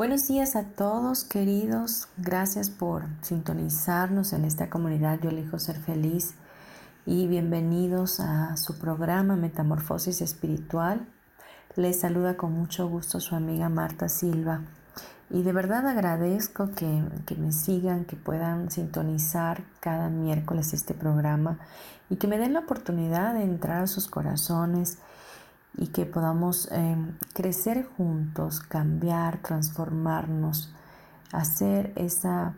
Buenos días a todos queridos, gracias por sintonizarnos en esta comunidad. Yo elijo ser feliz y bienvenidos a su programa Metamorfosis Espiritual. Les saluda con mucho gusto su amiga Marta Silva. Y de verdad agradezco que, que me sigan, que puedan sintonizar cada miércoles este programa y que me den la oportunidad de entrar a sus corazones y que podamos em, crecer juntos, cambiar, transformarnos, hacer esa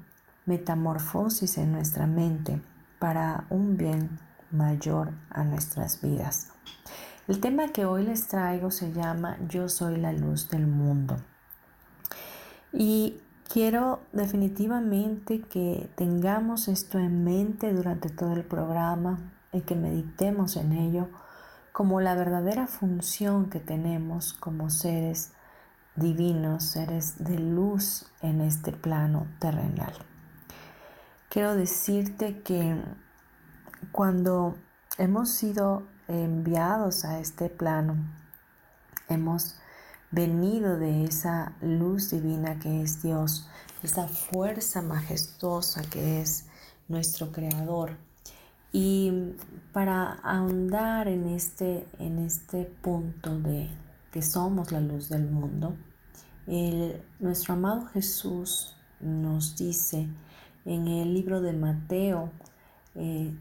metamorfosis en nuestra mente para un bien mayor a nuestras vidas. El tema que hoy les traigo se llama Yo soy la luz del mundo. Y quiero definitivamente que tengamos esto en mente durante todo el programa y que meditemos en ello como la verdadera función que tenemos como seres divinos, seres de luz en este plano terrenal. Quiero decirte que cuando hemos sido enviados a este plano, hemos venido de esa luz divina que es Dios, esa fuerza majestuosa que es nuestro Creador y para ahondar en este, en este punto de que somos la luz del mundo, nuestro amado Jesús nos dice en el libro de Mateo, eh,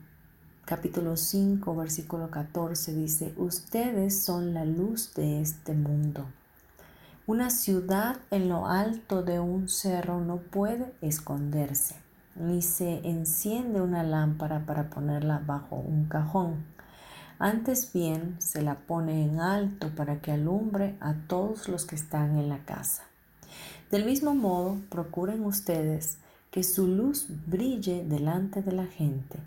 capítulo 5, versículo 14, dice, ustedes son la luz de este mundo. Una ciudad en lo alto de un cerro no puede esconderse ni se enciende una lámpara para ponerla bajo un cajón. Antes bien se la pone en alto para que alumbre a todos los que están en la casa. Del mismo modo, procuren ustedes que su luz brille delante de la gente,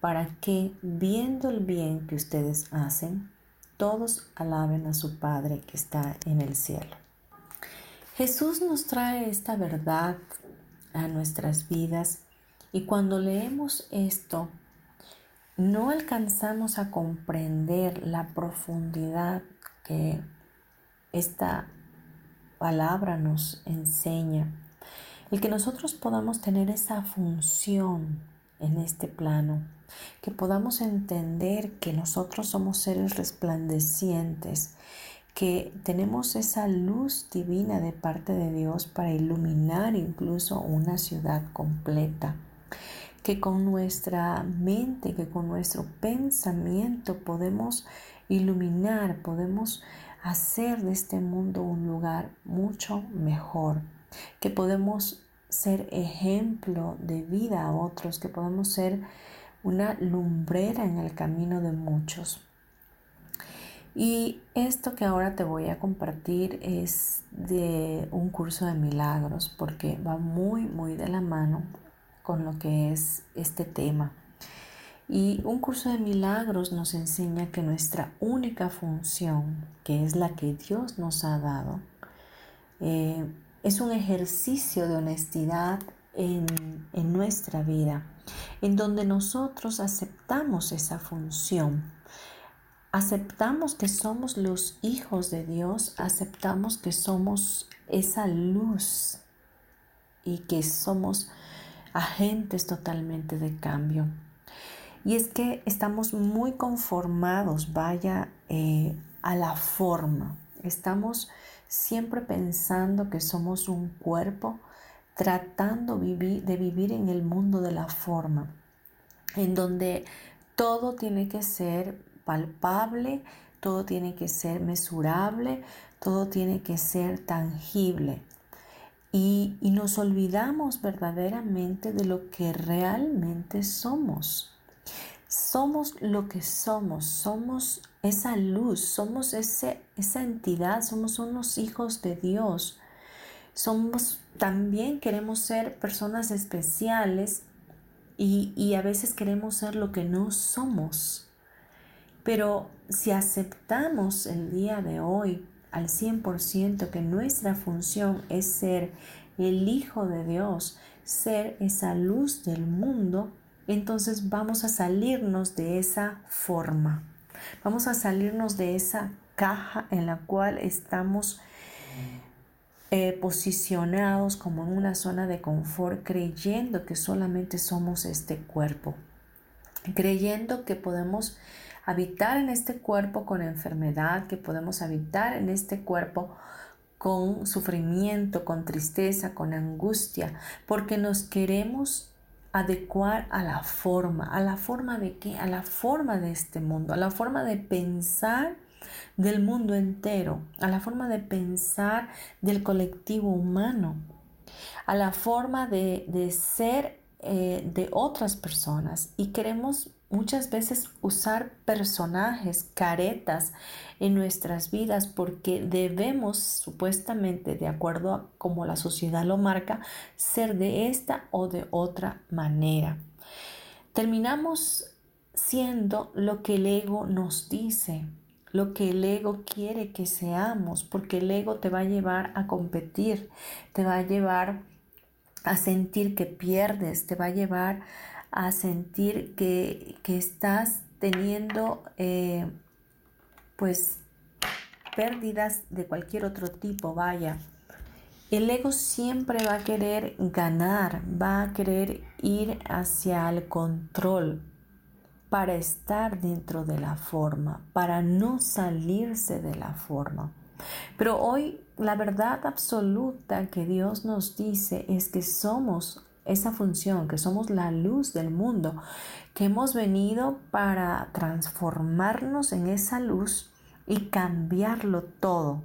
para que, viendo el bien que ustedes hacen, todos alaben a su Padre que está en el cielo. Jesús nos trae esta verdad a nuestras vidas y cuando leemos esto, no alcanzamos a comprender la profundidad que esta palabra nos enseña. El que nosotros podamos tener esa función en este plano, que podamos entender que nosotros somos seres resplandecientes que tenemos esa luz divina de parte de Dios para iluminar incluso una ciudad completa, que con nuestra mente, que con nuestro pensamiento podemos iluminar, podemos hacer de este mundo un lugar mucho mejor, que podemos ser ejemplo de vida a otros, que podemos ser una lumbrera en el camino de muchos. Y esto que ahora te voy a compartir es de un curso de milagros porque va muy, muy de la mano con lo que es este tema. Y un curso de milagros nos enseña que nuestra única función, que es la que Dios nos ha dado, eh, es un ejercicio de honestidad en, en nuestra vida, en donde nosotros aceptamos esa función aceptamos que somos los hijos de Dios, aceptamos que somos esa luz y que somos agentes totalmente de cambio. Y es que estamos muy conformados, vaya, eh, a la forma. Estamos siempre pensando que somos un cuerpo, tratando de vivir en el mundo de la forma, en donde todo tiene que ser palpable, todo tiene que ser mesurable, todo tiene que ser tangible. Y, y, nos olvidamos verdaderamente de lo que realmente somos. Somos lo que somos, somos esa luz, somos ese, esa entidad, somos unos hijos de Dios. Somos, también queremos ser personas especiales y, y a veces queremos ser lo que no somos. Pero si aceptamos el día de hoy al 100% que nuestra función es ser el Hijo de Dios, ser esa luz del mundo, entonces vamos a salirnos de esa forma. Vamos a salirnos de esa caja en la cual estamos eh, posicionados como en una zona de confort, creyendo que solamente somos este cuerpo, creyendo que podemos habitar en este cuerpo con enfermedad, que podemos habitar en este cuerpo con sufrimiento, con tristeza, con angustia, porque nos queremos adecuar a la forma. ¿A la forma de qué? A la forma de este mundo, a la forma de pensar del mundo entero, a la forma de pensar del colectivo humano, a la forma de, de ser eh, de otras personas. Y queremos muchas veces usar personajes, caretas en nuestras vidas porque debemos supuestamente, de acuerdo a como la sociedad lo marca, ser de esta o de otra manera. Terminamos siendo lo que el ego nos dice, lo que el ego quiere que seamos, porque el ego te va a llevar a competir, te va a llevar a sentir que pierdes, te va a llevar a sentir que, estás teniendo eh, pues pérdidas de cualquier otro tipo, vaya. El ego siempre va a querer ganar, va a querer ir hacia el control para estar dentro de la forma, para no salirse de la forma. Pero hoy la verdad absoluta que Dios nos dice es que somos esa función, que somos la luz del mundo, que hemos venido para transformarnos en esa luz y cambiarlo todo,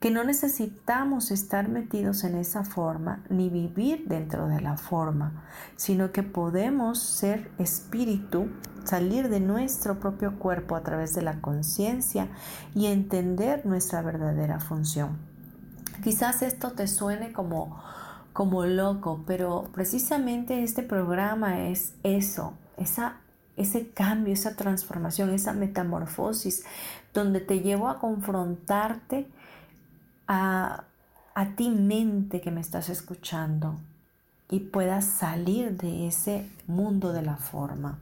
que no necesitamos estar metidos en esa forma ni vivir dentro de la forma, sino que podemos ser espíritu, salir de nuestro propio cuerpo a través de la conciencia y entender nuestra verdadera función. Quizás esto te suene como como loco, pero precisamente este programa es eso, esa, ese cambio, esa transformación, esa metamorfosis, donde te llevo a confrontarte a, a ti mente que me estás escuchando y puedas salir de ese mundo de la forma.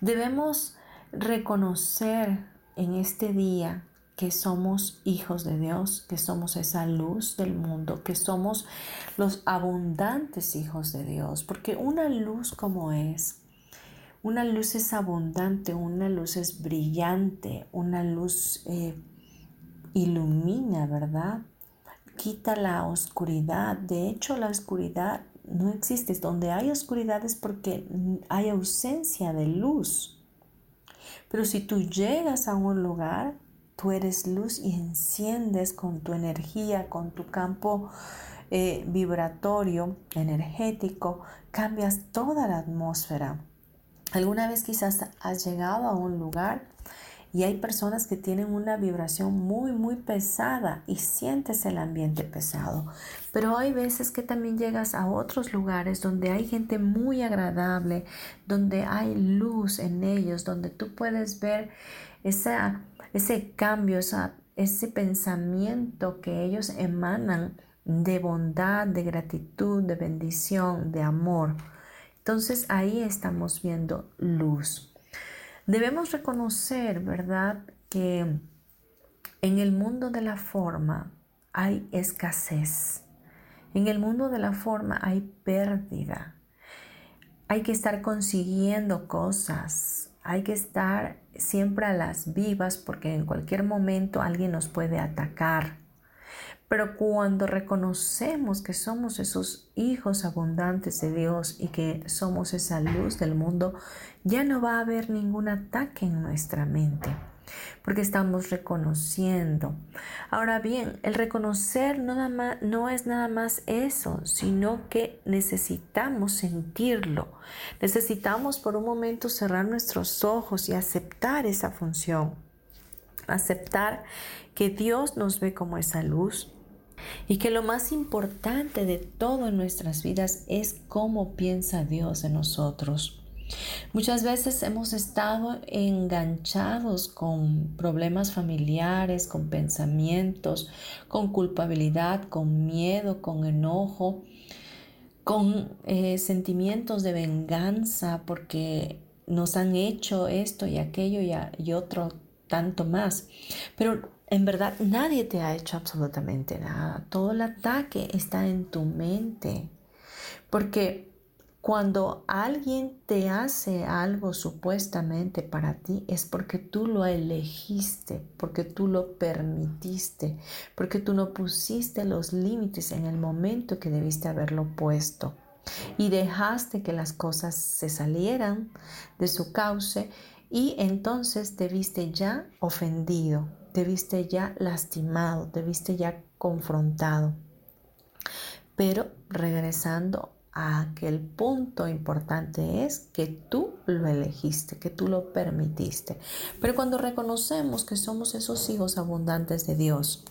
Debemos reconocer en este día que somos hijos de Dios, que somos esa luz del mundo, que somos los abundantes hijos de Dios, porque una luz como es, una luz es abundante, una luz es brillante, una luz eh, ilumina, ¿verdad? Quita la oscuridad. De hecho, la oscuridad no existe. Donde hay oscuridad es porque hay ausencia de luz. Pero si tú llegas a un lugar, Tú eres luz y enciendes con tu energía, con tu campo eh, vibratorio, energético, cambias toda la atmósfera. Alguna vez quizás has llegado a un lugar y hay personas que tienen una vibración muy, muy pesada y sientes el ambiente pesado. Pero hay veces que también llegas a otros lugares donde hay gente muy agradable, donde hay luz en ellos, donde tú puedes ver esa ese cambio, ese pensamiento que ellos emanan de bondad, de gratitud, de bendición, de amor. Entonces ahí estamos viendo luz. Debemos reconocer, ¿verdad?, que en el mundo de la forma hay escasez. En el mundo de la forma hay pérdida. Hay que estar consiguiendo cosas. Hay que estar siempre a las vivas porque en cualquier momento alguien nos puede atacar. Pero cuando reconocemos que somos esos hijos abundantes de Dios y que somos esa luz del mundo, ya no va a haber ningún ataque en nuestra mente porque estamos reconociendo. Ahora bien, el reconocer no, es nada más eso, sino que necesitamos sentirlo. Necesitamos por un momento cerrar nuestros ojos y aceptar esa función. Aceptar que Dios nos ve como esa luz, y que lo más importante de todo en nuestras vidas es cómo piensa Dios en nosotros. Muchas veces hemos estado enganchados con problemas familiares, con pensamientos, con culpabilidad, con miedo, con enojo, con eh, sentimientos de venganza porque nos han hecho esto y aquello y, y otro tanto más. Pero en verdad nadie te ha hecho absolutamente nada. Todo el ataque está en tu mente. Porque cuando alguien te hace algo supuestamente para ti es porque tú lo elegiste, porque tú lo permitiste, porque tú no pusiste los límites en el momento que debiste haberlo puesto y dejaste que las cosas se salieran de su cauce y entonces te viste ya ofendido, te viste ya lastimado, te viste ya confrontado. Pero regresando aquel punto importante es que tú lo elegiste, que tú lo permitiste. Pero cuando reconocemos que somos esos hijos abundantes de Dios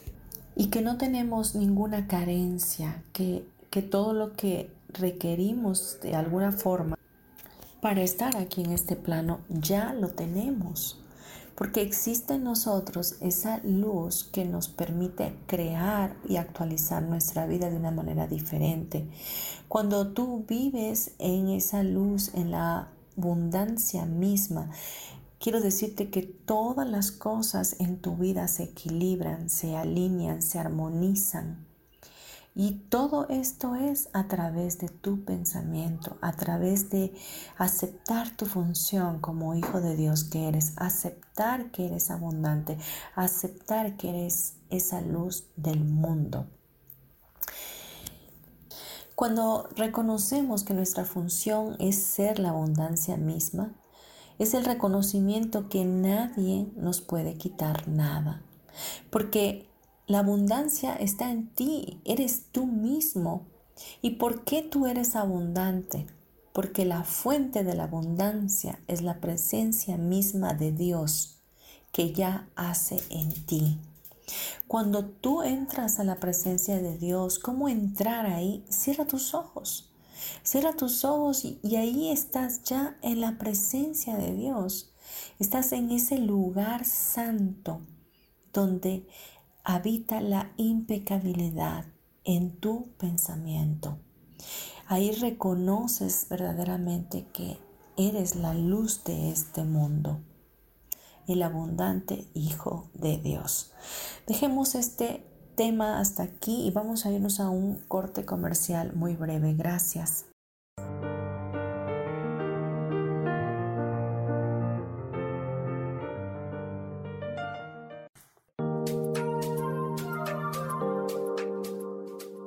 y que no tenemos ninguna carencia, que, que todo lo que requerimos de alguna forma para estar aquí en este plano ya lo tenemos porque existe en nosotros esa luz que nos permite crear y actualizar nuestra vida de una manera diferente. Cuando tú vives en esa luz, en la abundancia misma, quiero decirte que todas las cosas en tu vida se equilibran, se alinean, se armonizan. Y todo esto es a través de tu pensamiento, a través de aceptar tu función como hijo de Dios que eres, aceptar que eres abundante, aceptar que eres esa luz del mundo. Cuando reconocemos que nuestra función es ser la abundancia misma, es el reconocimiento que nadie nos puede quitar nada. Porque la abundancia está en ti, eres tú mismo. ¿Y por qué tú eres abundante? Porque la fuente de la abundancia es la presencia misma de Dios que ya hace en ti. Cuando tú entras a la presencia de Dios, ¿cómo entrar ahí? Cierra tus ojos. Cierra tus ojos y, ahí estás ya en la presencia de Dios. Estás en ese lugar santo donde habita la impecabilidad en tu pensamiento. Ahí reconoces verdaderamente que eres la luz de este mundo, el abundante Hijo de Dios. Dejemos este tema hasta aquí y vamos a irnos a un corte comercial muy breve. Gracias.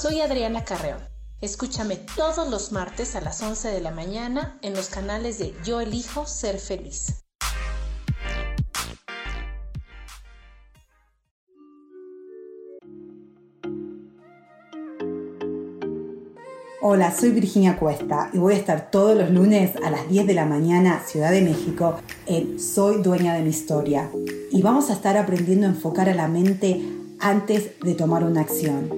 Soy Adriana Carreón. Escúchame todos los martes a las 11 de la mañana en los canales de Yo elijo ser feliz. Hola, soy Virginia Cuesta y voy a estar todos los lunes a las 10 de la mañana, Ciudad de México, en Soy Dueña de mi Historia. Y vamos a estar aprendiendo a enfocar a la mente antes de tomar una acción.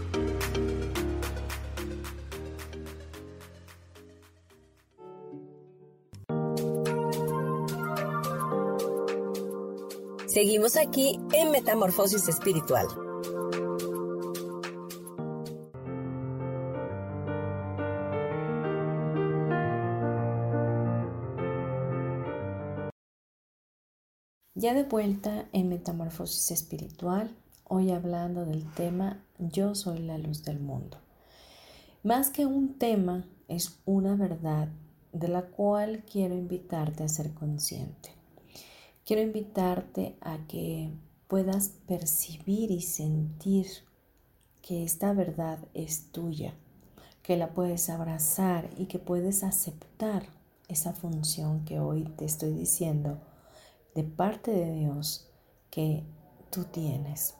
Seguimos aquí en Metamorfosis Espiritual. Ya de vuelta en Metamorfosis Espiritual, hoy hablando del tema Yo soy la luz del mundo. Más que un tema, es una verdad de la cual quiero invitarte a ser consciente. Quiero invitarte a que puedas percibir y sentir que esta verdad es tuya, que la puedes abrazar y que puedes aceptar esa función que hoy te estoy diciendo de parte de Dios que tú tienes.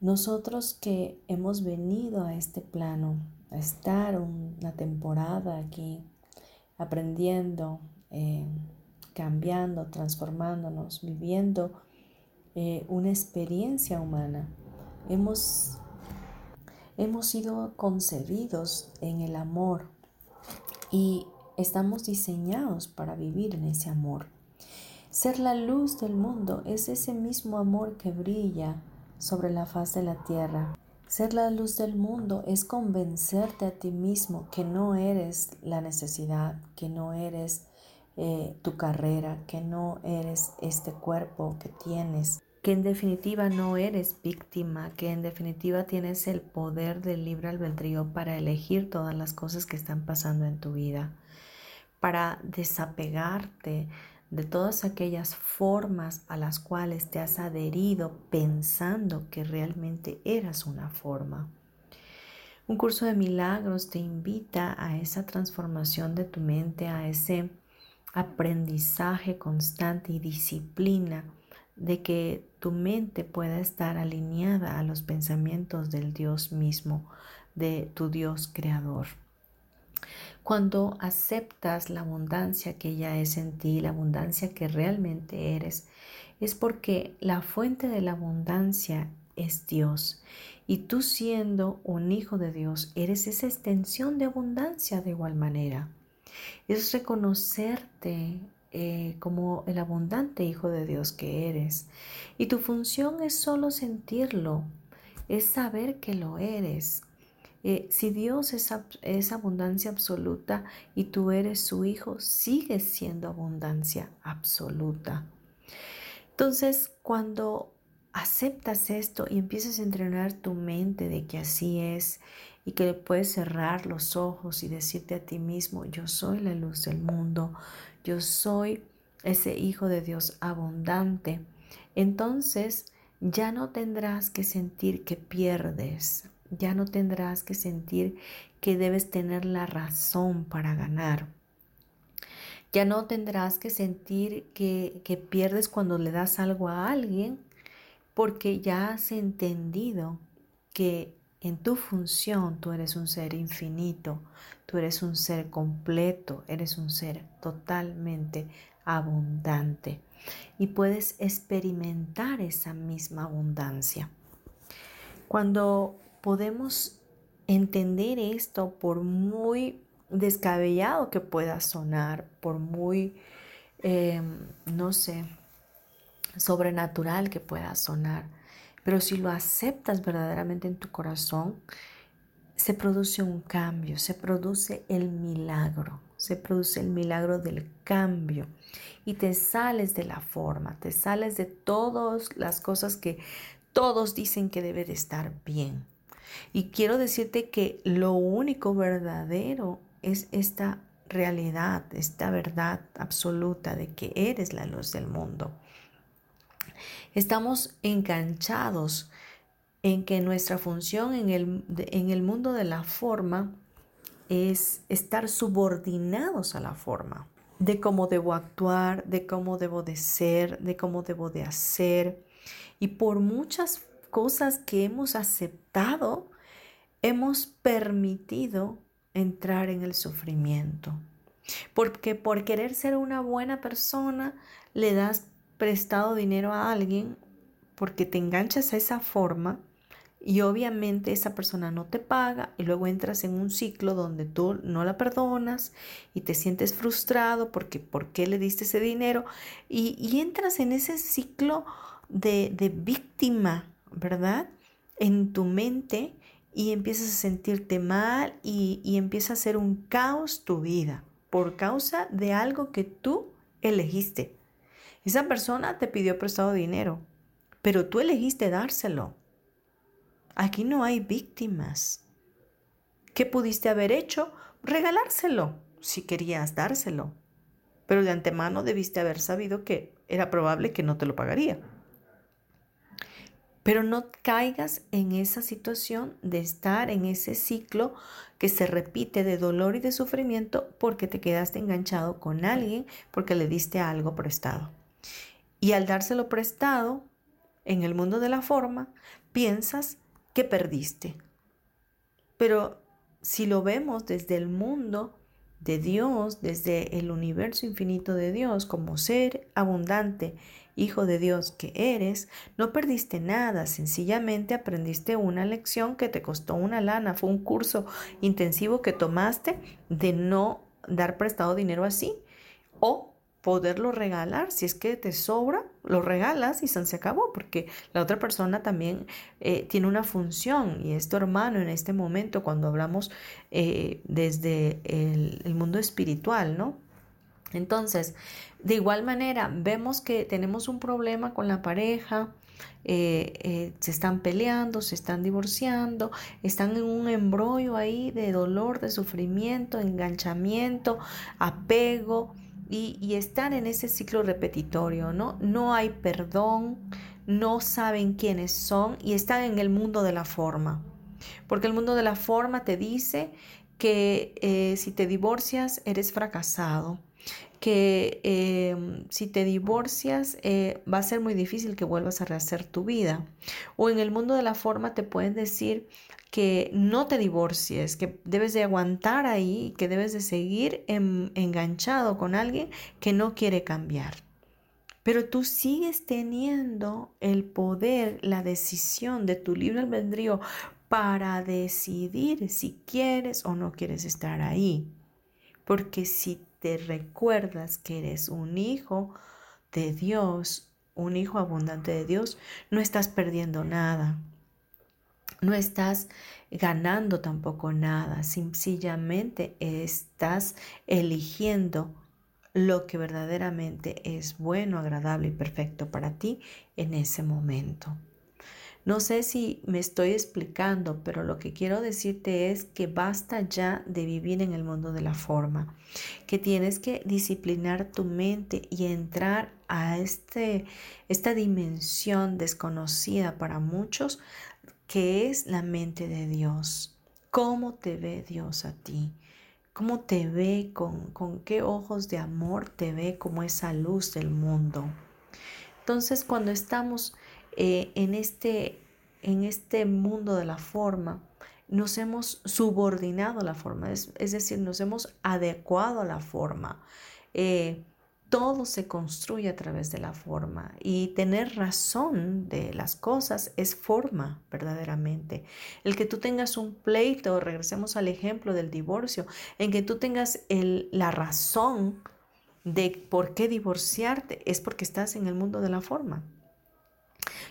Nosotros que hemos venido a este plano, a estar una temporada aquí aprendiendo, eh, cambiando, transformándonos, viviendo eh, una experiencia humana. Hemos, hemos sido concebidos en el amor y estamos diseñados para vivir en ese amor. Ser la luz del mundo es ese mismo amor que brilla sobre la faz de la tierra. Ser la luz del mundo es convencerte a ti mismo que no eres la necesidad, que no eres eh, tu carrera, que no eres este cuerpo que tienes, que en definitiva no eres víctima, que en definitiva tienes el poder del libre albedrío para elegir todas las cosas que están pasando en tu vida, para desapegarte de todas aquellas formas a las cuales te has adherido pensando que realmente eras una forma. Un curso de milagros te invita a esa transformación de tu mente, a ese aprendizaje constante y disciplina de que tu mente pueda estar alineada a los pensamientos del Dios mismo, de tu Dios creador. Cuando aceptas la abundancia que ya es en ti, la abundancia que realmente eres, es porque la fuente de la abundancia es Dios. Y tú siendo un hijo de Dios, eres esa extensión de abundancia de igual manera es reconocerte eh, como el abundante Hijo de Dios que eres. Y tu función es solo sentirlo, es saber que lo eres. Eh, si Dios es, es abundancia absoluta y tú eres su Hijo, sigues siendo abundancia absoluta. Entonces, cuando aceptas esto y empiezas a entrenar tu mente de que así es y que puedes cerrar los ojos y decirte a ti mismo, yo soy la luz del mundo, yo soy ese Hijo de Dios abundante, entonces ya no tendrás que sentir que pierdes, ya no tendrás que sentir que debes tener la razón para ganar. Ya no tendrás que sentir que, que pierdes cuando le das algo a alguien, porque ya has entendido que en tu función tú eres un ser infinito, tú eres un ser completo, eres un ser totalmente abundante y puedes experimentar esa misma abundancia. Cuando podemos entender esto, por muy descabellado que pueda sonar, por muy, em, no sé, sobrenatural que pueda sonar, pero si lo aceptas verdaderamente en tu corazón, se produce un cambio, se produce el milagro, se produce el milagro del cambio y te sales de la forma, te sales de todas las cosas que todos dicen que debe de estar bien. Y quiero decirte que lo único verdadero es esta realidad, esta verdad absoluta de que eres la luz del mundo. Estamos enganchados en que nuestra función en el, en el mundo de la forma es estar subordinados a la forma, de cómo debo actuar, de cómo debo de ser, de cómo debo de hacer. Y por muchas cosas que hemos aceptado, hemos permitido entrar en el sufrimiento. Porque por querer ser una buena persona, le das prestado dinero a alguien porque te enganchas a esa forma y obviamente esa persona no te paga y luego entras en un ciclo donde tú no la perdonas y te sientes frustrado porque por qué le diste ese dinero y, entras en ese ciclo de, de víctima, ¿verdad? En tu mente y empiezas a sentirte mal y, y empieza a ser un caos tu vida por causa de algo que tú elegiste. Esa persona te pidió prestado dinero, pero tú elegiste dárselo. Aquí no hay víctimas. ¿Qué pudiste haber hecho? Regalárselo, si querías dárselo. Pero de antemano debiste haber sabido que era probable que no te lo pagaría. Pero no caigas en esa situación de estar en ese ciclo que se repite de dolor y de sufrimiento porque te quedaste enganchado con alguien porque le diste algo prestado. Y al dárselo prestado, en el mundo de la forma, piensas que perdiste. Pero si lo vemos desde el mundo de Dios, desde el universo infinito de Dios, como ser abundante, hijo de Dios que eres, no perdiste nada, sencillamente aprendiste una lección que te costó una lana, fue un curso intensivo que tomaste de no dar prestado dinero así o poderlo regalar. Si es que te sobra, lo regalas y se acabó, porque la otra persona también eh, tiene una función y es tu hermano en este momento cuando hablamos eh, desde el, mundo espiritual, ¿no? Entonces, de igual manera, vemos que tenemos un problema con la pareja, eh, se están peleando, se están divorciando, están en un embrollo ahí de dolor, de sufrimiento, enganchamiento, apego, y, están en ese ciclo repetitorio, ¿no? No hay perdón, no saben quiénes son y están en el mundo de la forma. Porque el mundo de la forma te dice que eh, si te divorcias eres fracasado, que eh, si te divorcias eh, va a ser muy difícil que vuelvas a rehacer tu vida. O en el mundo de la forma te pueden decir que no te divorcies, que debes de aguantar ahí, que debes de seguir enganchado con alguien que no quiere cambiar. Pero tú sigues teniendo el poder, la decisión de tu libre albedrío para decidir si quieres o no quieres estar ahí. Porque si te recuerdas que eres un hijo de Dios, un hijo abundante de Dios, no estás perdiendo nada. No estás ganando tampoco nada, sencillamente estás eligiendo lo que verdaderamente es bueno, agradable y perfecto para ti en ese momento. No sé si me estoy explicando, pero lo que quiero decirte es que basta ya de vivir en el mundo de la forma, que tienes que disciplinar tu mente y entrar a este, esta dimensión desconocida para muchos que es la mente de Dios. ¿Cómo te ve Dios a ti? ¿Cómo te ve? Con, con qué ojos de amor te ve como esa luz del mundo? Entonces, cuando estamos eh, en, este, en este mundo de la forma, nos hemos subordinado a la forma, es, decir, nos hemos adecuado a la forma. Eh, todo se construye a través de la forma y tener razón de las cosas es forma verdaderamente. El que tú tengas un pleito, regresemos al ejemplo del divorcio, en que tú tengas la razón de por qué divorciarte es porque estás en el mundo de la forma.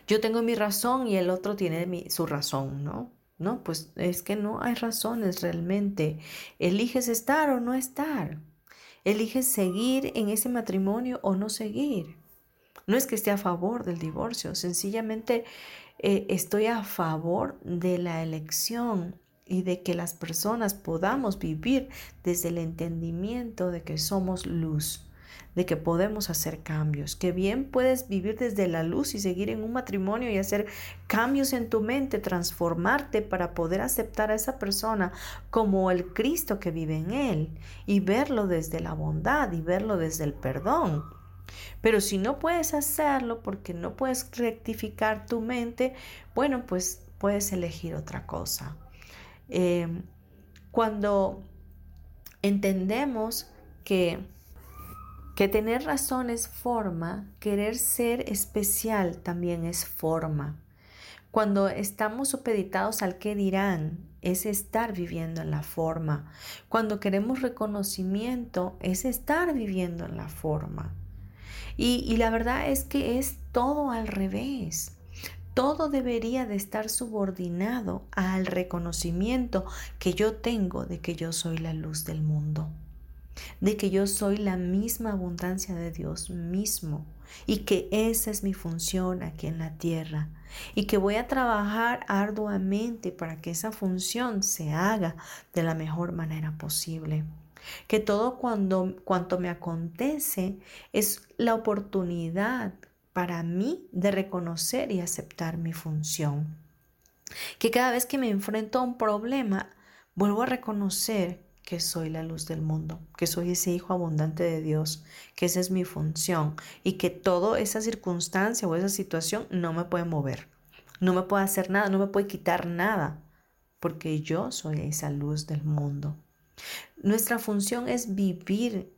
Yo tengo mi razón y el otro tiene su razón, ¿no? No, pues es que no hay razones realmente. Eliges estar o no estar. Eliges seguir en ese matrimonio o no seguir. No es que esté a favor del divorcio, sencillamente eh, estoy a favor de la elección y de que las personas podamos vivir desde el entendimiento de que somos luz, de que podemos hacer cambios, que bien puedes vivir desde la luz y seguir en un matrimonio y hacer cambios en tu mente, transformarte para poder aceptar a esa persona como el Cristo que vive en él y verlo desde la bondad y verlo desde el perdón. Pero si no puedes hacerlo porque no puedes rectificar tu mente, bueno, pues puedes elegir otra cosa. Eh, cuando entendemos que que tener razón es forma, querer ser especial también es forma. Cuando estamos supeditados al que dirán, es estar viviendo en la forma. Cuando queremos reconocimiento, es estar viviendo en la forma. Y, y, la verdad es que es todo al revés. Todo debería de estar subordinado al reconocimiento que yo tengo de que yo soy la luz del mundo de que yo soy la misma abundancia de Dios mismo y que esa es mi función aquí en la tierra y que voy a trabajar arduamente para que esa función se haga de la mejor manera posible. Que todo cuando, cuanto me acontece es la oportunidad para mí de reconocer y aceptar mi función. Que cada vez que me enfrento a un problema, vuelvo a reconocer que soy la luz del mundo, que soy ese hijo abundante de Dios, que esa es mi función y que toda esa circunstancia o esa situación no me puede mover, no me puede hacer nada, no me puede quitar nada, porque yo soy esa luz del mundo. Nuestra función es vivir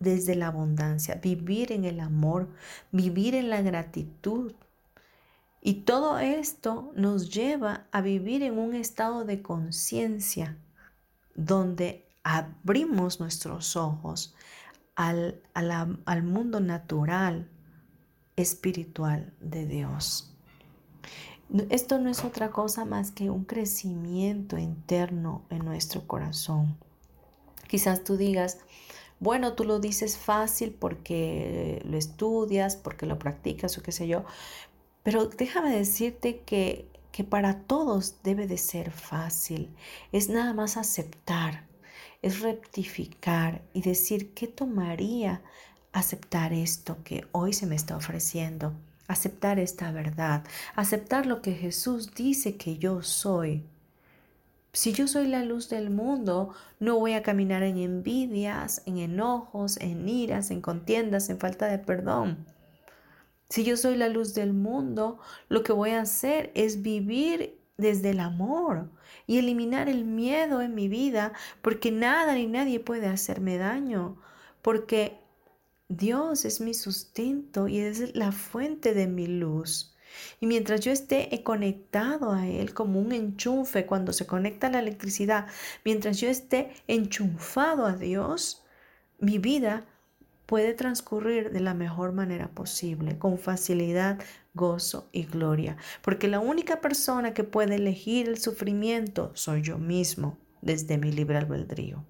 desde la abundancia, vivir en el amor, vivir en la gratitud. Y todo esto nos lleva a vivir en un estado de conciencia donde abrimos nuestros ojos al, al, mundo natural, espiritual de Dios. Esto no es otra cosa más que un crecimiento interno en nuestro corazón. Quizás tú digas, bueno, tú lo dices fácil porque lo estudias, porque lo practicas o qué sé yo, pero déjame decirte que, que para todos debe de ser fácil. Es nada más aceptar es rectificar y decir qué tomaría aceptar esto que hoy se me está ofreciendo, aceptar esta verdad, aceptar lo que Jesús dice que yo soy. Si yo soy la luz del mundo, no voy a caminar en envidias, en enojos, en iras, en contiendas, en falta de perdón. Si yo soy la luz del mundo, lo que voy a hacer es vivir desde el amor y eliminar el miedo en mi vida, porque nada ni nadie puede hacerme daño, porque Dios es mi sustento y es la fuente de mi luz. Y mientras yo esté conectado a Él como un enchufe cuando se conecta la electricidad, mientras yo esté enchufado a Dios, mi vida puede transcurrir de la mejor manera posible, con facilidad, gozo y gloria, porque la única persona que puede elegir el sufrimiento soy yo mismo desde mi libre albedrío.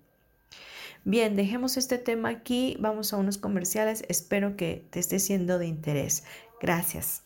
Bien, dejemos este tema aquí, vamos a unos comerciales, espero que te esté siendo de interés. Gracias.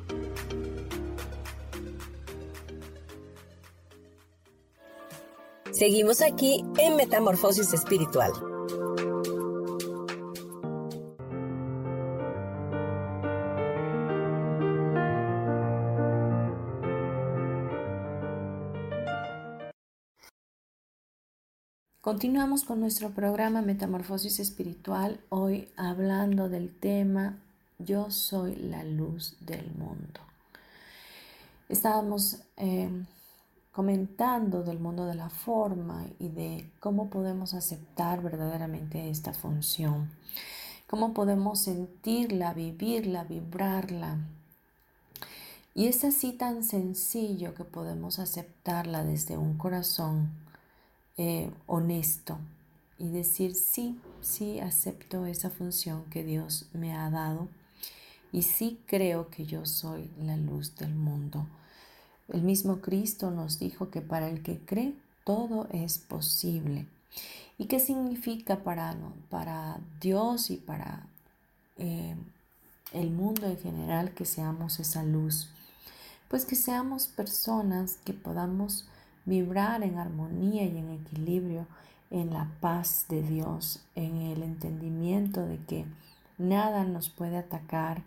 Seguimos aquí en Metamorfosis Espiritual. Continuamos con nuestro programa Metamorfosis Espiritual, hoy hablando del tema Yo soy la luz del mundo. Estábamos eh, comentando del mundo de la forma y de cómo podemos aceptar verdaderamente esta función, cómo podemos sentirla, vivirla, vibrarla. Y es así tan sencillo que podemos aceptarla desde un corazón eh, honesto y decir sí, sí acepto esa función que Dios me ha dado y sí creo que yo soy la luz del mundo. El mismo Cristo nos dijo que para el que cree todo es posible. ¿Y qué significa para, para Dios y para eh, el mundo en general que seamos esa luz? Pues que seamos personas que podamos vibrar en armonía y en equilibrio, en la paz de Dios, en el entendimiento de que nada nos puede atacar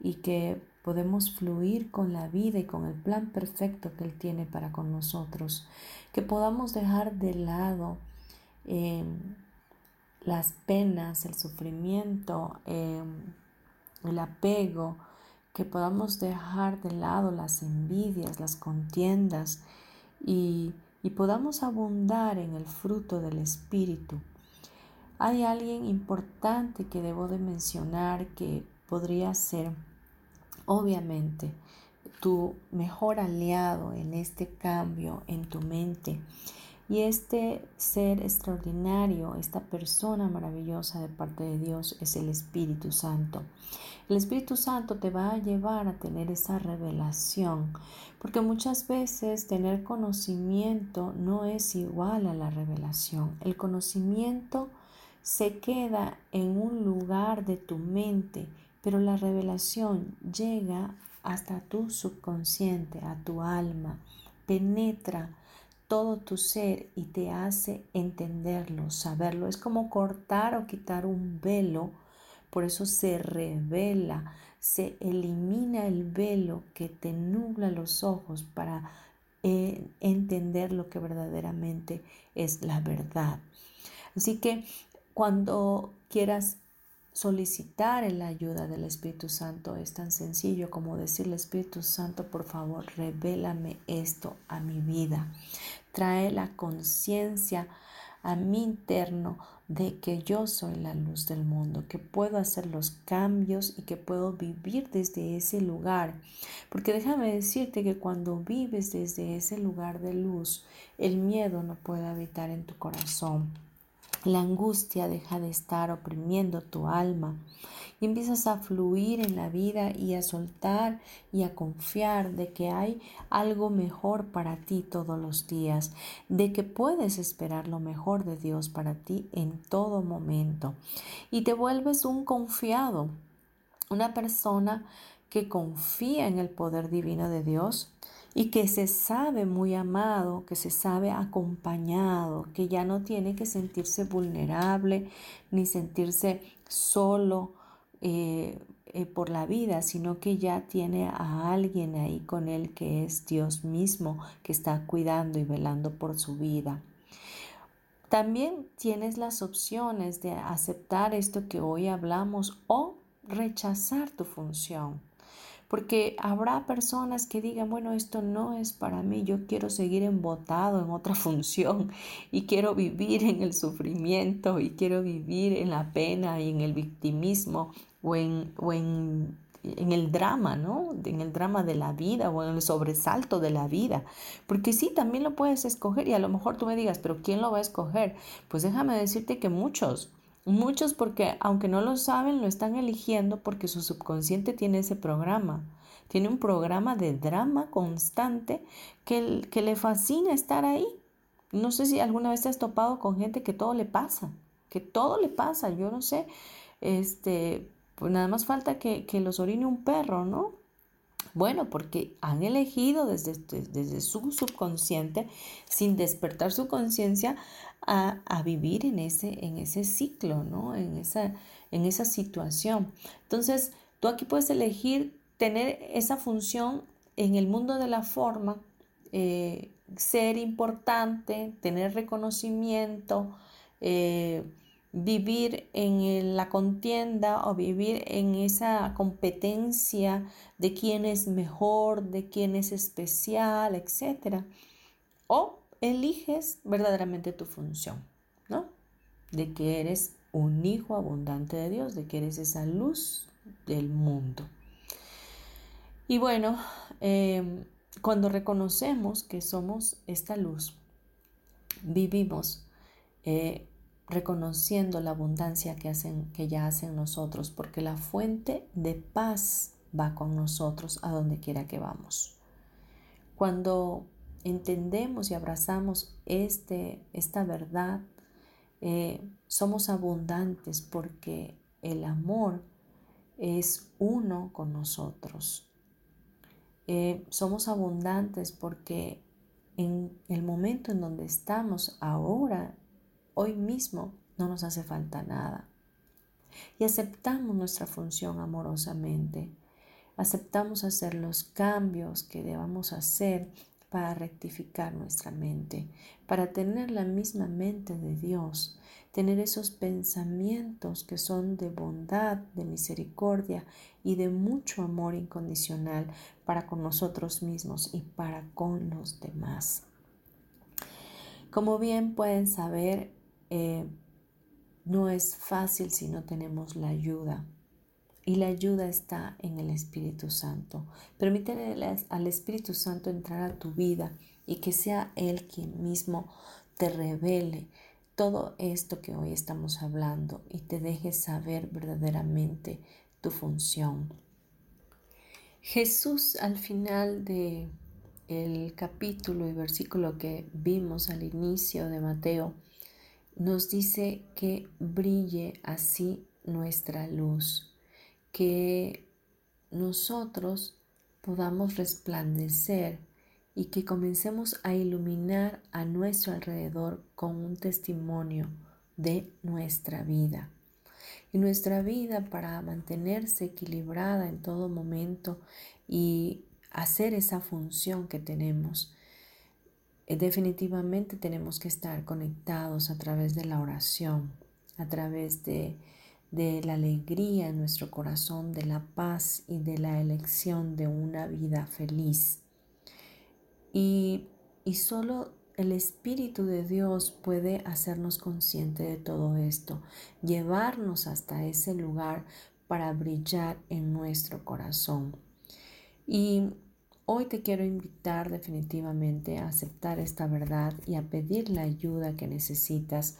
y que podemos fluir con la vida y con el plan perfecto que Él tiene para con nosotros, que podamos dejar de lado em, las penas, el sufrimiento, em, el apego, que podamos dejar de lado las envidias, las contiendas, y, podamos abundar en el fruto del Espíritu. Hay alguien importante que debo de mencionar que podría ser, obviamente, tu mejor aliado en este cambio en tu mente y este ser extraordinario, esta persona maravillosa de parte de Dios es el Espíritu Santo. El Espíritu Santo te va a llevar a tener esa revelación, porque muchas veces tener conocimiento no es igual a la revelación. El conocimiento se queda en un lugar de tu mente, pero la revelación llega hasta tu subconsciente, a tu alma, penetra todo tu ser y te hace entenderlo, saberlo. Es como cortar o quitar un velo, por eso se revela, se elimina el velo que te nubla los ojos para eh, entender lo que verdaderamente es la verdad. Así que cuando quieras solicitar la ayuda del Espíritu Santo es tan sencillo como decirle Espíritu Santo, por favor, revélame esto a mi vida. Trae la conciencia a mi interno de que yo soy la luz del mundo, que puedo hacer los cambios y que puedo vivir desde ese lugar. Porque déjame decirte que cuando vives desde ese lugar de luz, el miedo no puede habitar en tu corazón. La angustia deja de estar oprimiendo tu alma y empiezas a fluir en la vida y a soltar y a confiar de que hay algo mejor para ti todos los días, de que puedes esperar lo mejor de Dios para ti en todo momento. Y te vuelves un confiado, una persona que confía en el poder divino de Dios y que se sabe muy amado, que se sabe acompañado, que ya no tiene que sentirse vulnerable ni sentirse solo eh, eh, por la vida, sino que ya tiene a alguien ahí con él que es Dios mismo, que está cuidando y velando por su vida. También tienes las opciones de aceptar esto que hoy hablamos o rechazar tu función porque habrá personas que digan, bueno, esto no es para mí, yo quiero seguir embotado en otra función y quiero vivir en el sufrimiento y quiero vivir en la pena y en el victimismo o en, en el drama, ¿no? En el drama de la vida o en el sobresalto de la vida. Porque sí, también lo puedes escoger y a lo mejor tú me digas, pero ¿quién lo va a escoger? Pues déjame decirte que muchos, muchos porque aunque no lo saben, lo están eligiendo porque su subconsciente tiene ese programa. Tiene un programa de drama constante que, que le fascina estar ahí. No sé si alguna vez te has topado con gente que todo le pasa, que todo le pasa, yo no sé, este, pues nada más falta que, los orine un perro, ¿no? Bueno, porque han elegido desde, desde, su subconsciente, sin despertar su conciencia, a, vivir en ese, en ese ciclo, ¿no? En esa, en esa situación. Entonces, tú aquí puedes elegir tener esa función en el mundo de la forma, eh, ser importante, tener reconocimiento, eh, vivir en la contienda o vivir en esa competencia de quién es mejor, de quién es especial, etc. O eliges verdaderamente tu función, ¿no? De que eres un hijo abundante de Dios, de que eres esa luz del mundo. Y bueno, em, cuando reconocemos que somos esta luz, vivimos eh, reconociendo la abundancia que, hacen, que ya hacen nosotros, porque la fuente de paz va con nosotros a donde quiera que vamos. Cuando entendemos y abrazamos este, esta verdad, eh, somos abundantes porque el amor es uno con nosotros. Eh, somos abundantes porque en el momento en donde estamos ahora hoy mismo no nos hace falta nada. Y aceptamos nuestra función amorosamente. Aceptamos hacer los cambios que debamos hacer para rectificar nuestra mente, para tener la misma mente de Dios, tener esos pensamientos que son de bondad, de misericordia y de mucho amor incondicional para con nosotros mismos y para con los demás. Como bien pueden saber, eh, no es fácil si no tenemos la ayuda. Y la ayuda está en el Espíritu Santo. Permítele al Espíritu Santo entrar a tu vida y que sea Él quien mismo te revele todo esto que hoy estamos hablando y te deje saber verdaderamente tu función. Jesús al final de el capítulo y versículo que vimos al inicio de Mateo nos dice que brille así nuestra luz, que nosotros podamos resplandecer y que comencemos a iluminar a nuestro alrededor con un testimonio de nuestra vida. Y nuestra vida para mantenerse equilibrada en todo momento y hacer esa función que tenemos definitivamente tenemos que estar conectados a través de la oración, a través de, la alegría en nuestro corazón, de la paz y de la elección de una vida feliz. Y, y solo el Espíritu de Dios puede hacernos consciente de todo esto, llevarnos hasta ese lugar para brillar en nuestro corazón. Y Hoy te quiero invitar definitivamente a aceptar esta verdad y a pedir la ayuda que necesitas,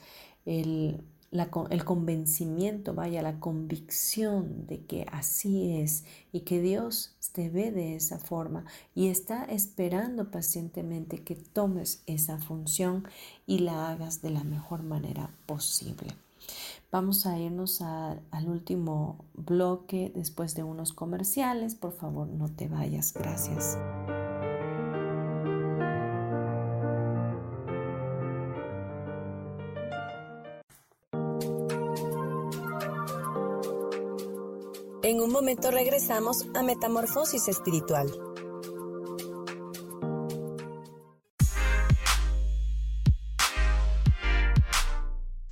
el, el convencimiento, vaya, la convicción de que así es y que Dios te ve de esa forma y está esperando pacientemente que tomes esa función y la hagas de la mejor manera posible. Vamos a irnos al último bloque después de unos comerciales. Por favor, no te vayas. Gracias. En un momento regresamos a Metamorfosis Espiritual.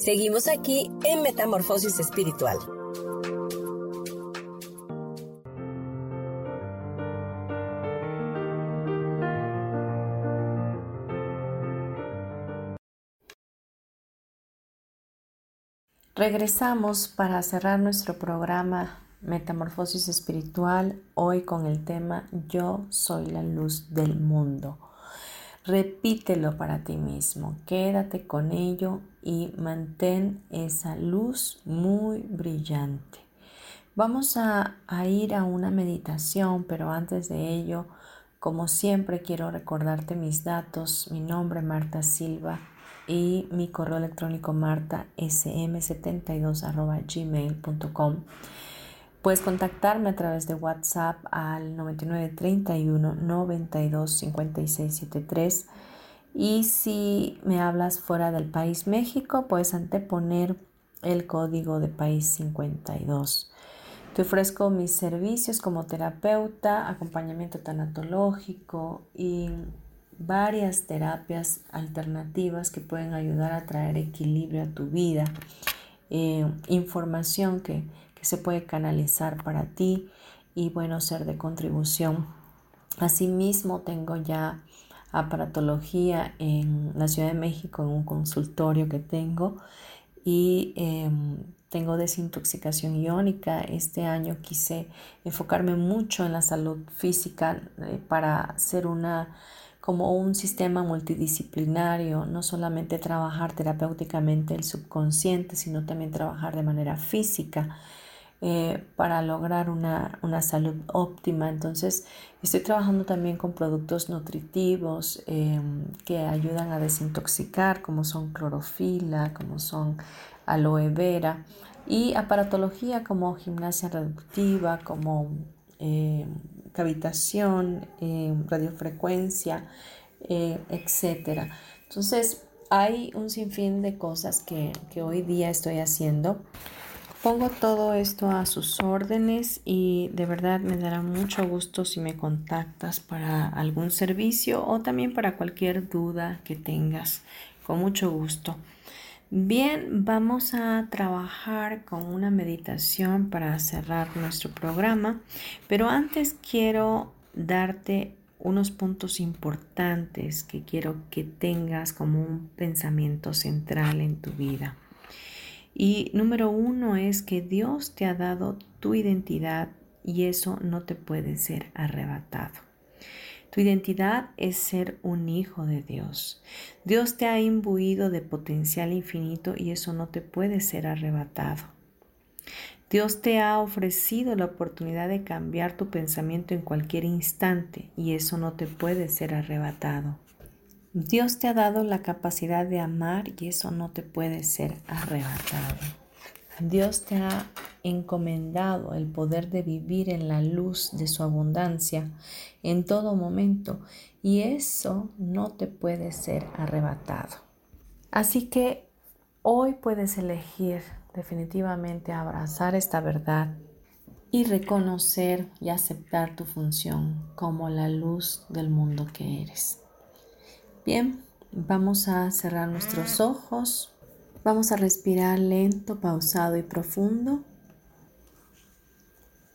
Seguimos aquí en Metamorfosis Espiritual. Regresamos para cerrar nuestro programa Metamorfosis Espiritual hoy con el tema Yo soy la luz del mundo. Repítelo para ti mismo, quédate con ello y mantén esa luz muy brillante. Vamos a, ir a una meditación, pero antes de ello, como siempre, quiero recordarte mis datos, mi nombre Marta Silva y mi correo electrónico martasm72 Puedes contactarme a través de WhatsApp al 9931 92 56 73 y si me hablas fuera del país México, puedes anteponer el código de país 52. Te ofrezco mis servicios como terapeuta, acompañamiento tanatológico y varias terapias alternativas que pueden ayudar a traer equilibrio a tu vida, eh, información que que se puede canalizar para ti y bueno, ser de contribución. Asimismo, tengo ya aparatología en la Ciudad de México, en un consultorio que tengo y em, tengo desintoxicación iónica. Este año quise enfocarme mucho en la salud física eh, para ser una como un sistema multidisciplinario, no solamente trabajar terapéuticamente el subconsciente, sino también trabajar de manera física eh, para lograr una, salud óptima. Entonces, estoy trabajando también con productos nutritivos em, que ayudan a desintoxicar, como son clorofila, como son aloe vera, y aparatología como gimnasia reductiva, como em, cavitación, em, radiofrecuencia, eh, etc. Entonces, hay un sinfín de cosas que, que hoy día estoy haciendo Pongo todo esto a sus órdenes y de verdad me dará mucho gusto si me contactas para algún servicio o también para cualquier duda que tengas. Con mucho gusto. Bien, vamos a trabajar con una meditación para cerrar nuestro programa, pero antes quiero darte unos puntos importantes que quiero que tengas como un pensamiento central en tu vida. Y número uno es que Dios te ha dado tu identidad y eso no te puede ser arrebatado. Tu identidad es ser un hijo de Dios. Dios te ha imbuido de potencial infinito y eso no te puede ser arrebatado. Dios te ha ofrecido la oportunidad de cambiar tu pensamiento en cualquier instante y eso no te puede ser arrebatado. Dios te ha dado la capacidad de amar y eso no te puede ser arrebatado. Dios te ha encomendado el poder de vivir en la luz de su abundancia en todo momento y eso no te puede ser arrebatado. Así que hoy puedes elegir definitivamente abrazar esta verdad y reconocer y aceptar tu función como la luz del mundo que eres. Bien, vamos a cerrar nuestros ojos Vamos a respirar lento, pausado y profundo.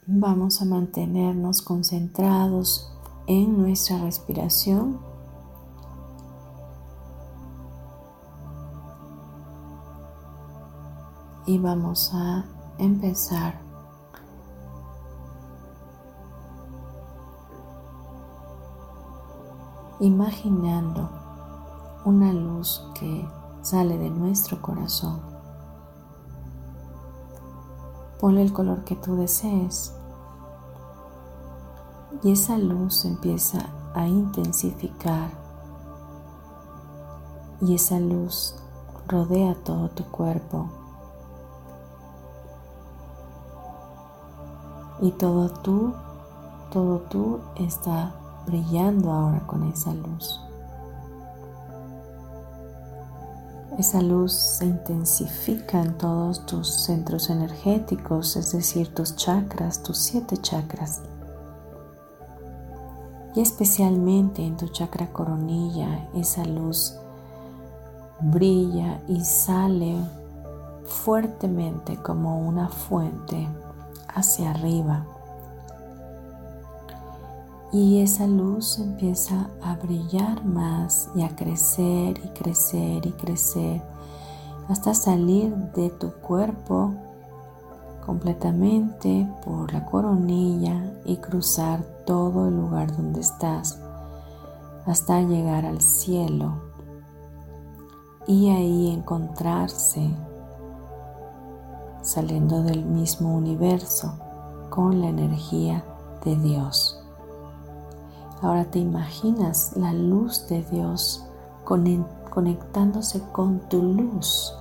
Vamos a mantenernos concentrados en nuestra respiración. Y vamos a empezar imaginando una luz que sale de nuestro corazón. Ponle el color que tú desees. Y esa luz empieza a intensificar. Y esa luz rodea todo tu cuerpo. Y todo tú, todo tú está brillando ahora con esa luz. Esa luz se intensifica en todos tus centros energéticos, es decir, tus chakras, tus siete chakras. Y especialmente en tu chakra coronilla, esa luz brilla y sale fuertemente como una fuente hacia arriba. Y esa luz empieza a brillar más y a crecer y crecer y crecer hasta salir de tu cuerpo completamente por la coronilla y cruzar todo el lugar donde estás hasta llegar al cielo y ahí encontrarse saliendo del mismo universo con la energía de Dios. Ahora te imaginas la luz de Dios conectándose con tu luz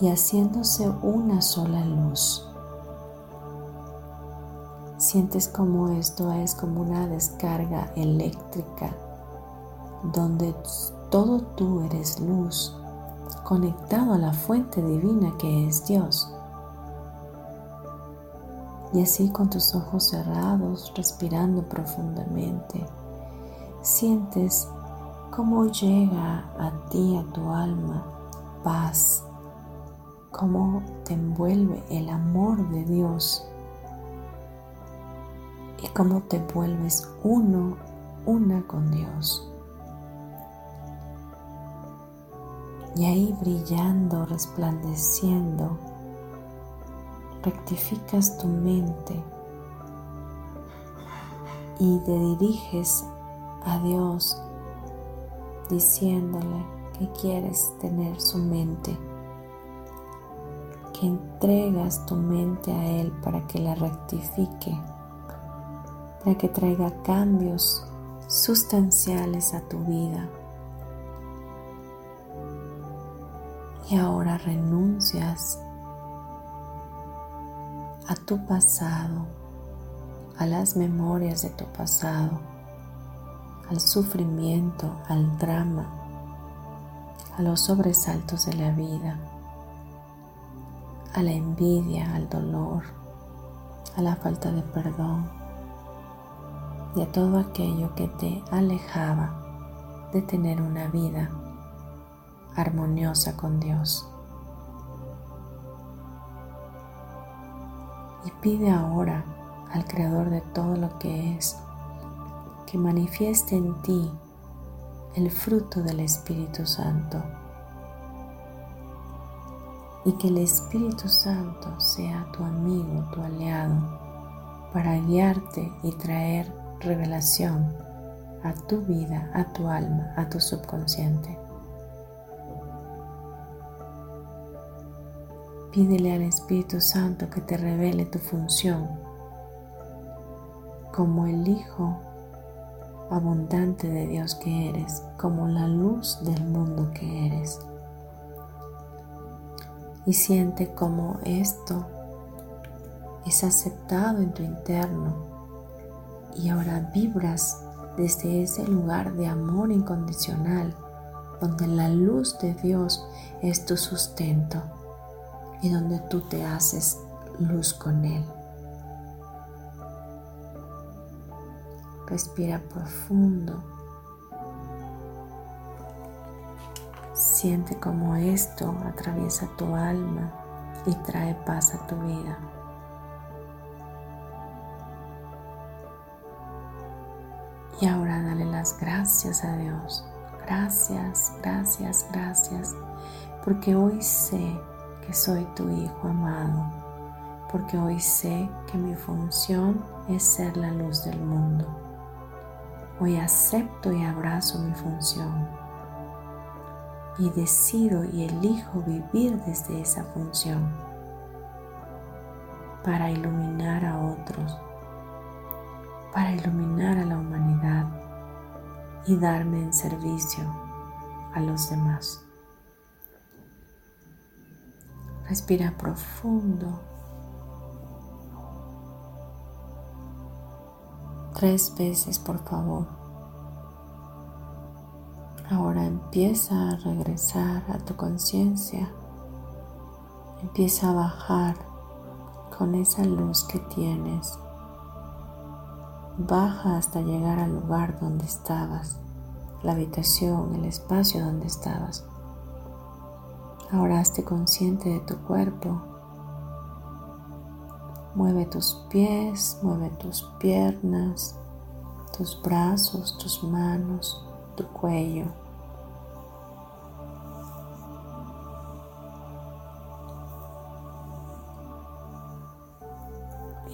y haciéndose una sola luz. Sientes como esto es como una descarga eléctrica donde todo tú eres luz conectado a la fuente divina que es Dios. Y así con tus ojos cerrados, respirando profundamente, sientes cómo llega a ti, a tu alma, paz, cómo te envuelve el amor de Dios y cómo te vuelves uno, una con Dios. Y ahí brillando, resplandeciendo, rectificas tu mente y te diriges a Dios diciéndole que quieres tener su mente, que entregas tu mente a Él para que la rectifique, para que traiga cambios sustanciales a tu vida. Y ahora renuncias a tu pasado, a las memorias de tu pasado, al sufrimiento, al drama, a los sobresaltos de la vida, a la envidia, al dolor, a la falta de perdón y a todo aquello que te alejaba de tener una vida armoniosa con Dios. Y pide ahora al Creador de todo lo que es que manifieste en ti el fruto del Espíritu Santo y que el Espíritu Santo sea tu amigo, tu aliado, para guiarte y traer revelación a tu vida, a tu alma, a tu subconsciente. Pídele al Espíritu Santo que te revele tu función como el Hijo abundante de Dios que eres, como la luz del mundo que eres. Y siente como esto es aceptado en tu interno y ahora vibras desde ese lugar de amor incondicional donde la luz de Dios es tu sustento y donde tú te haces luz con Él. Respira profundo Siente como esto atraviesa tu alma y trae paz a tu vida. Y ahora dale las gracias a Dios. Gracias, gracias, gracias. Porque hoy sé que soy tu hijo amado. Porque hoy sé que mi función es ser la luz del mundo. Hoy acepto y abrazo mi función. Y decido y elijo vivir desde esa función para iluminar a otros para iluminar a la humanidad y darme en servicio a los demás. Respira profundo. Tres veces, por favor. Ahora empieza a regresar a tu conciencia. Empieza a bajar con esa luz que tienes Baja hasta llegar al lugar donde estabas, la habitación, el espacio donde estabas. Ahora hazte consciente de tu cuerpo. Mueve tus pies, mueve tus piernas, tus brazos, tus manos, tu cuello.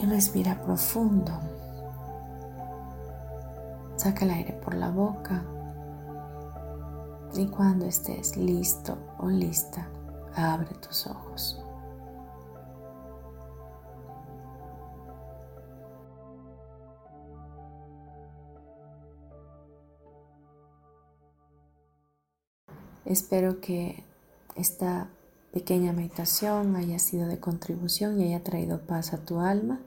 Y respira profundo. Saca el aire por la boca y cuando estés listo o lista, abre tus ojos. Espero que esta pequeña meditación haya sido de contribución y haya traído paz a tu alma.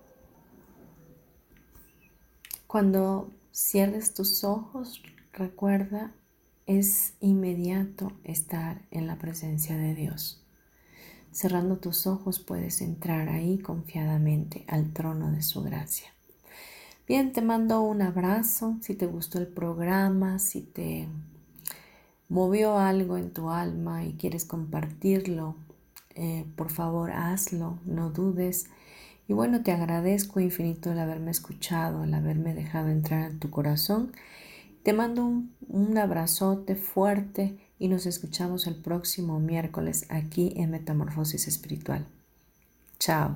Cuando cierres tus ojos, recuerda, es inmediato estar en la presencia de Dios. Cerrando tus ojos puedes entrar ahí confiadamente al trono de su gracia. Bien, te mando un abrazo. Si te gustó el programa, si te movió algo en tu alma y quieres compartirlo, eh, por favor hazlo, no dudes. Y bueno, te agradezco infinito el haberme escuchado, el haberme dejado entrar en tu corazón. Te mando un, abrazote fuerte y nos escuchamos el próximo miércoles aquí en Metamorfosis Espiritual. Chao.